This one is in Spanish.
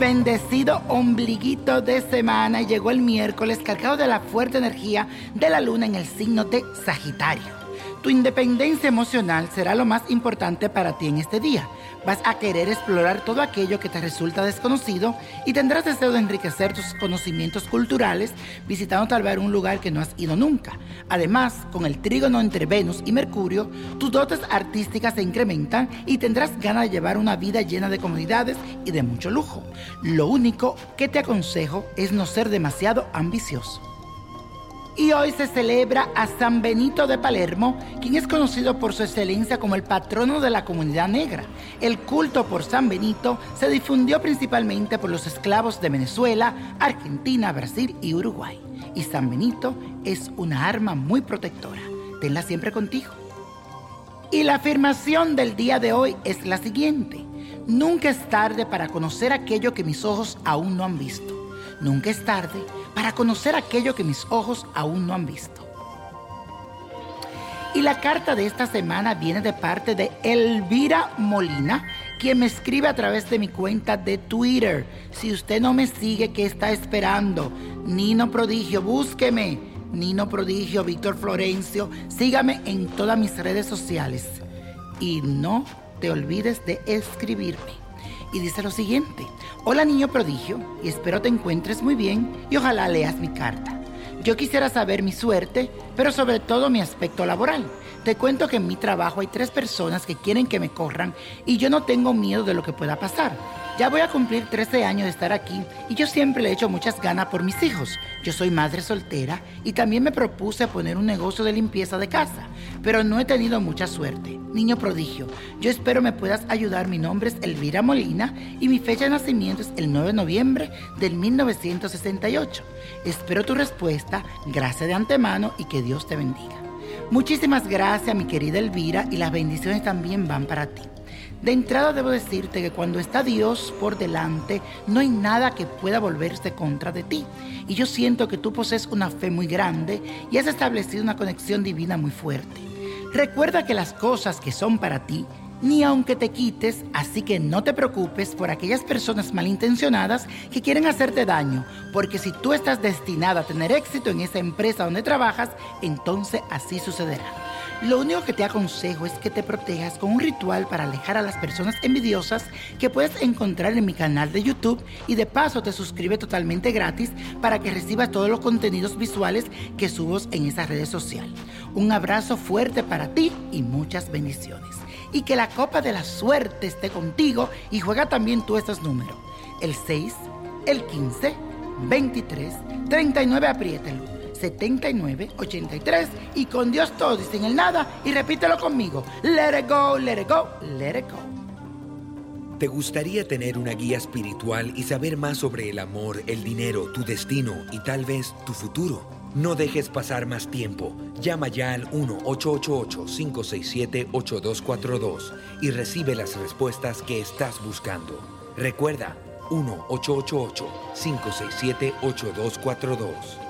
bendecido ombliguito de semana llegó el miércoles cargado de la fuerte energía de la luna en el signo de Sagitario. Tu independencia emocional será lo más importante para ti en este día. Vas a querer explorar todo aquello que te resulta desconocido y tendrás deseo de enriquecer tus conocimientos culturales visitando tal vez un lugar que no has ido nunca. Además, con el trígono entre Venus y Mercurio, tus dotes artísticas se incrementan y tendrás ganas de llevar una vida llena de comodidades y de mucho lujo. Lo único que te aconsejo es no ser demasiado ambicioso. Y hoy se celebra a San Benito de Palermo, quien es conocido por su excelencia como el patrono de la comunidad negra. El culto por San Benito se difundió principalmente por los esclavos de Venezuela, Argentina, Brasil y Uruguay. Y San Benito es una arma muy protectora. Tenla siempre contigo. Y la afirmación del día de hoy es la siguiente. Nunca es tarde para conocer aquello que mis ojos aún no han visto. Nunca es tarde para conocer aquello que mis ojos aún no han visto. Y la carta de esta semana viene de parte de Elvira Molina, quien me escribe a través de mi cuenta de Twitter. Si usted no me sigue, ¿qué está esperando? Nino Prodigio, búsqueme. Nino Prodigio, Víctor Florencio, sígame en todas mis redes sociales. Y no te olvides de escribirme y dice lo siguiente. Hola niño prodigio, y espero te encuentres muy bien y ojalá leas mi carta. Yo quisiera saber mi suerte, pero sobre todo mi aspecto laboral. Te cuento que en mi trabajo hay tres personas que quieren que me corran y yo no tengo miedo de lo que pueda pasar. Ya voy a cumplir 13 años de estar aquí y yo siempre le he hecho muchas ganas por mis hijos. Yo soy madre soltera y también me propuse poner un negocio de limpieza de casa, pero no he tenido mucha suerte. Niño prodigio, yo espero me puedas ayudar. Mi nombre es Elvira Molina y mi fecha de nacimiento es el 9 de noviembre del 1968. Espero tu respuesta, gracias de antemano y que Dios te bendiga. Muchísimas gracias, mi querida Elvira, y las bendiciones también van para ti. De entrada debo decirte que cuando está Dios por delante, no hay nada que pueda volverse contra de ti. Y yo siento que tú posees una fe muy grande y has establecido una conexión divina muy fuerte. Recuerda que las cosas que son para ti, ni aunque te quites, así que no te preocupes por aquellas personas malintencionadas que quieren hacerte daño, porque si tú estás destinada a tener éxito en esa empresa donde trabajas, entonces así sucederá. Lo único que te aconsejo es que te protejas con un ritual para alejar a las personas envidiosas que puedes encontrar en mi canal de YouTube y de paso te suscribe totalmente gratis para que recibas todos los contenidos visuales que subo en esa red social. Un abrazo fuerte para ti y muchas bendiciones. Y que la copa de la suerte esté contigo y juega también tú estos números. El 6, el 15, 23, 39, apriételo 7983 y con Dios todo y sin el nada y repítelo conmigo. Let it go, let it go, let it go. ¿Te gustaría tener una guía espiritual y saber más sobre el amor, el dinero, tu destino y tal vez tu futuro? No dejes pasar más tiempo. Llama ya al 1-888-567-8242 y recibe las respuestas que estás buscando. Recuerda, 1-888-567-8242.